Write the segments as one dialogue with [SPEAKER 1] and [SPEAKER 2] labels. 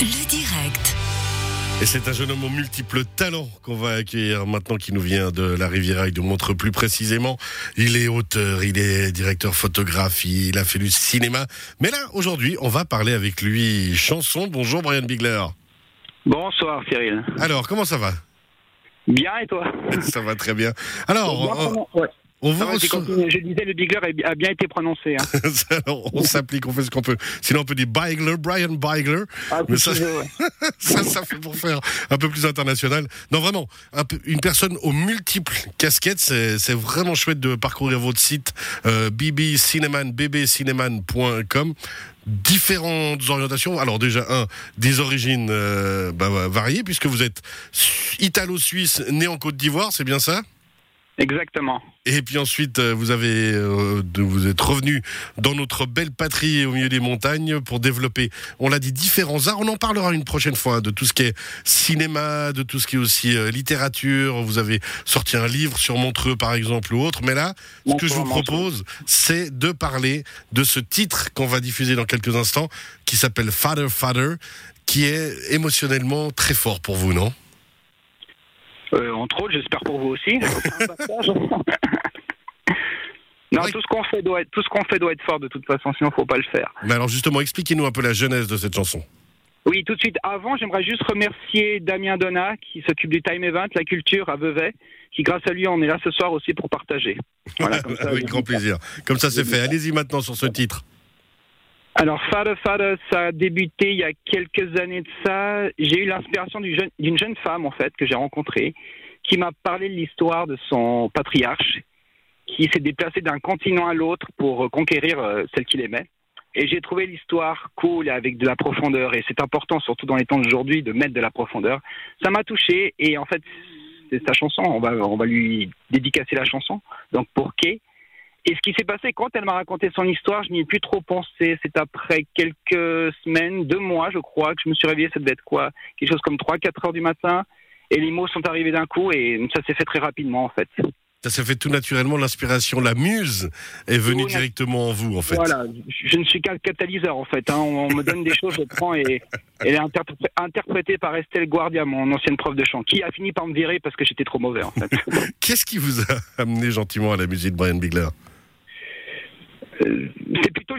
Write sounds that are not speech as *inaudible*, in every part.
[SPEAKER 1] Le direct.
[SPEAKER 2] Et c'est un jeune homme aux multiples talents qu'on va accueillir maintenant qui nous vient de la Riviera. Il nous montre plus précisément. Il est auteur, il est directeur photographe, il a fait du cinéma. Mais là, aujourd'hui, on va parler avec lui chanson. Bonjour Brian Bigler.
[SPEAKER 3] Bonsoir Cyril.
[SPEAKER 2] Alors, comment ça va?
[SPEAKER 3] Bien et toi? *laughs*
[SPEAKER 2] Ça va très bien. Alors, on, on vous reçoit-
[SPEAKER 3] continué. Je disais, le Bigler a bien été prononcé. hein. *laughs*
[SPEAKER 2] Alors, on s'applique, on fait ce qu'on peut. Sinon, on peut dire Bigler, Brian Bigler.
[SPEAKER 3] Ah,
[SPEAKER 2] Mais ça-
[SPEAKER 3] ouais. *laughs*
[SPEAKER 2] ça, ça fait pour faire un peu plus international. Non, vraiment, un peu- une personne aux multiples casquettes, c'est vraiment chouette de parcourir votre site euh, bbcineman, bbcineman.com. Différentes orientations. Alors déjà, un, des origines euh, bah, variées, puisque vous êtes su- italo-suisse, né en Côte d'Ivoire, c'est bien ça?
[SPEAKER 3] Exactement.
[SPEAKER 2] et puis ensuite, euh, vous avez, euh, de- vous êtes revenu dans notre belle patrie au milieu des montagnes pour développer, on l'a dit, différents arts. On en parlera une prochaine fois de tout ce qui est cinéma, de tout ce qui est aussi euh, littérature. Vous avez sorti un livre sur Montreux, par exemple, ou autre. Mais là, ce que je vous propose, c'est de parler de ce titre qu'on va diffuser dans quelques instants, qui s'appelle Father, Father, qui est émotionnellement très fort pour vous, non?
[SPEAKER 3] Euh, entre autres, j'espère pour vous aussi. *laughs* Non, tout ce qu'on fait doit être tout ce qu'on fait doit être fort de toute façon, sinon faut pas le faire.
[SPEAKER 2] Mais alors justement, expliquez-nous un peu la genèse de cette chanson.
[SPEAKER 3] Oui, tout de suite. Avant, j'aimerais juste remercier Damien Donat qui s'occupe du Time Event, la culture à Vevey, qui grâce à lui, on est là ce soir aussi pour partager. Voilà, *laughs* comme ça,
[SPEAKER 2] Avec grand plaisir. Comme ça, c'est fait. Allez-y maintenant sur ce titre.
[SPEAKER 3] Alors, Father Father, ça a débuté il y a quelques années de ça. J'ai eu l'inspiration d'une jeune femme, en fait, que j'ai rencontrée, qui m'a parlé de l'histoire de son patriarche, qui s'est déplacé d'un continent à l'autre pour conquérir euh, celle qu'il aimait. Et j'ai trouvé l'histoire cool avec de la profondeur. Et c'est important, surtout dans les temps d'aujourd'hui, de mettre de la profondeur. Ça m'a touché. Et en fait, c'est sa chanson. On va, on va lui dédicacer la chanson. Donc, pour Kay. Et ce qui s'est passé, quand elle m'a raconté son histoire, je n'y ai plus trop pensé. C'est après quelques semaines, deux mois, je crois, que je me suis réveillé. Ça devait être quoi? Quelque chose comme 3-4 heures du matin. Et les mots sont arrivés d'un coup et ça s'est fait très rapidement, en fait.
[SPEAKER 2] Ça s'est fait tout naturellement, l'inspiration, la muse est venue directement en vous, en fait.
[SPEAKER 3] Voilà, je ne suis qu'un catalyseur, en fait. hein. On me donne des choses, je prends et elle est interpré- interprétée par Estelle Guardia, mon ancienne prof de chant, qui a fini par me virer parce que j'étais trop mauvais, en fait. *laughs*
[SPEAKER 2] Qu'est-ce qui vous a amené gentiment à la musique de Brian Bigler?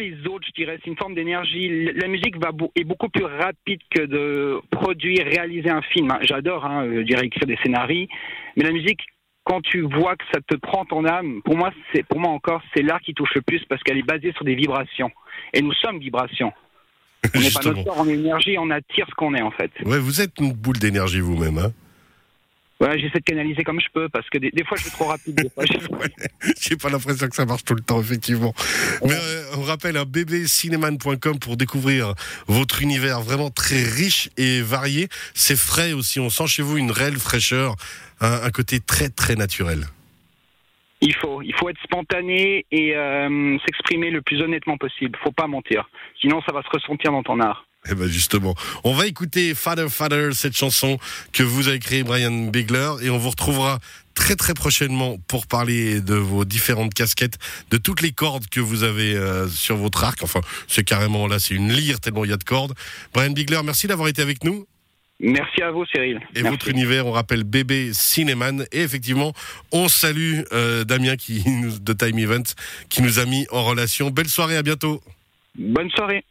[SPEAKER 3] Les autres, je dirais. C'est une forme d'énergie. La musique va est beaucoup plus rapide que de produire, réaliser un film. hein. J'adore, hein, je dirais écrire des scénarios, mais la musique, quand tu vois que ça te prend ton âme, pour moi, c'est pour moi encore, c'est l'art qui touche le plus parce qu'elle est basée sur des vibrations. Et nous sommes vibrations. On n'est pas *laughs* notre corps, on est énergie, on attire ce qu'on est en fait.
[SPEAKER 2] Ouais, vous êtes une boule d'énergie vous-même. Hein
[SPEAKER 3] Voilà, j'essaie de canaliser comme je peux parce que des, des fois je vais trop rapide. Des fois, je- *laughs*
[SPEAKER 2] J'ai pas l'impression que ça marche tout le temps, effectivement. Mais euh, on rappelle un bbcineman.com pour découvrir votre univers vraiment très riche et varié. C'est frais aussi. On sent chez vous une réelle fraîcheur, un, un côté très très naturel.
[SPEAKER 3] Il faut, il faut être spontané et euh, s'exprimer le plus honnêtement possible. Faut pas mentir, sinon ça va se ressentir dans ton art.
[SPEAKER 2] Eh ben justement, on va écouter Father Father, cette chanson que vous avez créée Brian Bigler, et on vous retrouvera très très prochainement pour parler de vos différentes casquettes, de toutes les cordes que vous avez euh, sur votre arc. Enfin, c'est carrément là, c'est une lyre tellement il y a de cordes. Brian Bigler, merci d'avoir été avec nous.
[SPEAKER 3] Merci à vous, Cyril.
[SPEAKER 2] Et
[SPEAKER 3] Merci.
[SPEAKER 2] votre univers, on rappelle bébé Cinéman. Et effectivement, on salue euh, Damien qui, *laughs* de Time Event qui nous a mis en relation. Belle soirée, à bientôt.
[SPEAKER 3] Bonne soirée.